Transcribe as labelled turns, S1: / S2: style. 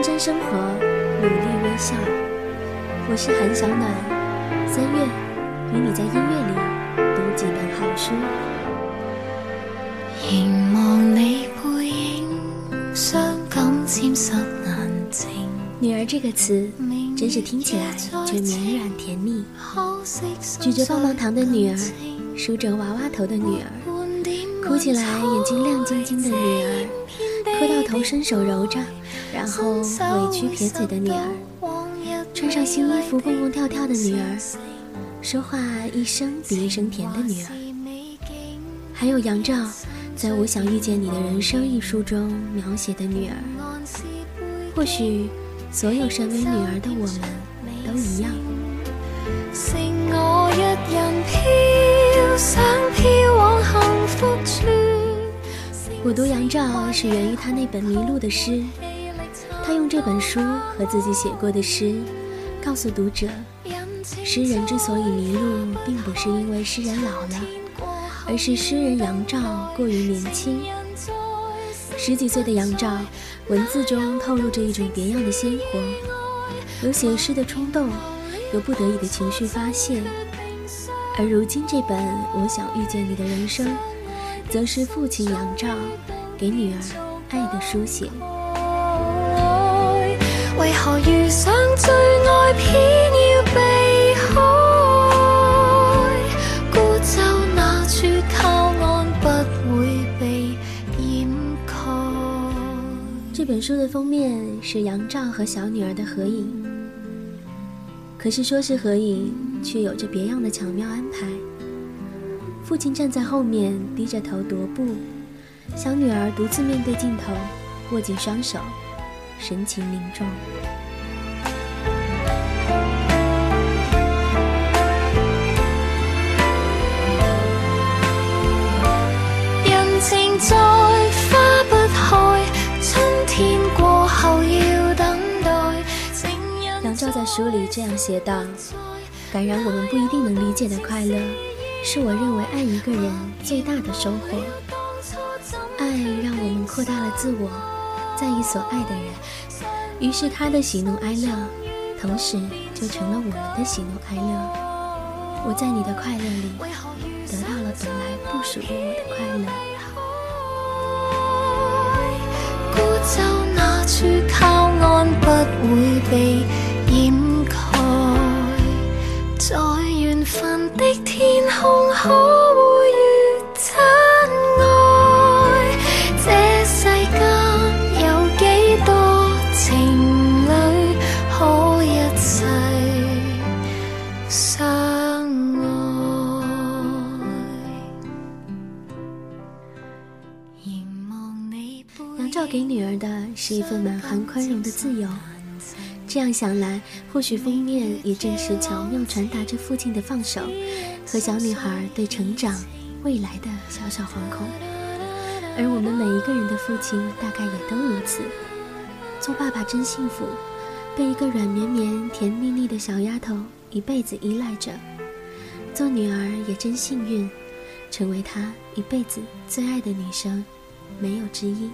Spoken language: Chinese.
S1: 认真生活，努力微笑。我是韩小暖，三月与你在音乐里读几本好书。
S2: 凝望你背影，伤感沾湿眼睛。
S1: 女儿这个词，真是听起来却绵软甜蜜。举着棒棒糖的女儿，梳着娃娃头的女儿，哭起来眼睛亮晶晶的女，伸手揉着。然后委屈撇嘴的女儿，穿上新衣服蹦蹦跳跳的女儿，说话一声比一声甜的女儿，还有杨照在《我想遇见你的人生》一书中描写的女儿。或许，所有身为女儿的我们都一样。我读杨照是源于他那本迷路的诗。他用这本书和自己写过的诗，告诉读者：诗人之所以迷路，并不是因为诗人老了，而是诗人杨照过于年轻。十几岁的杨照，文字中透露着一种别样的鲜活，有写诗的冲动，有不得已的情绪发泄。而如今这本《我想遇见你的人生》，则是父亲杨照给女儿爱的书写。为何遇上最爱偏要避开？孤舟那处靠岸不会被掩盖。这本书的封面是杨照和小女儿的合影，可是说是合影，却有着别样的巧妙安排。父亲站在后面低着头踱步，小女儿独自面对镜头，握紧双手。神情凝重。人情在花不开，春天过后要等待。杨照在书里这样写道：“感染我们不一定能理解的快乐，是我认为爱一个人最大的收获。爱让我们扩大了自我。”在意所爱的人，于是他的喜怒哀乐，同时就成了我们的喜怒哀乐。我在你的快乐里，得到了本来不属于我的快乐。孤舟那处靠岸不会被杨照给女儿的是一份满含宽容的自由。这样想来，或许封面也正是巧妙传达着父亲的放手和小女孩对成长未来的小小惶恐。而我们每一个人的父亲，大概也都如此。做爸爸真幸福，被一个软绵绵、甜蜜蜜的小丫头一辈子依赖着；做女儿也真幸运，成为他一辈子最爱的女生，没有之一。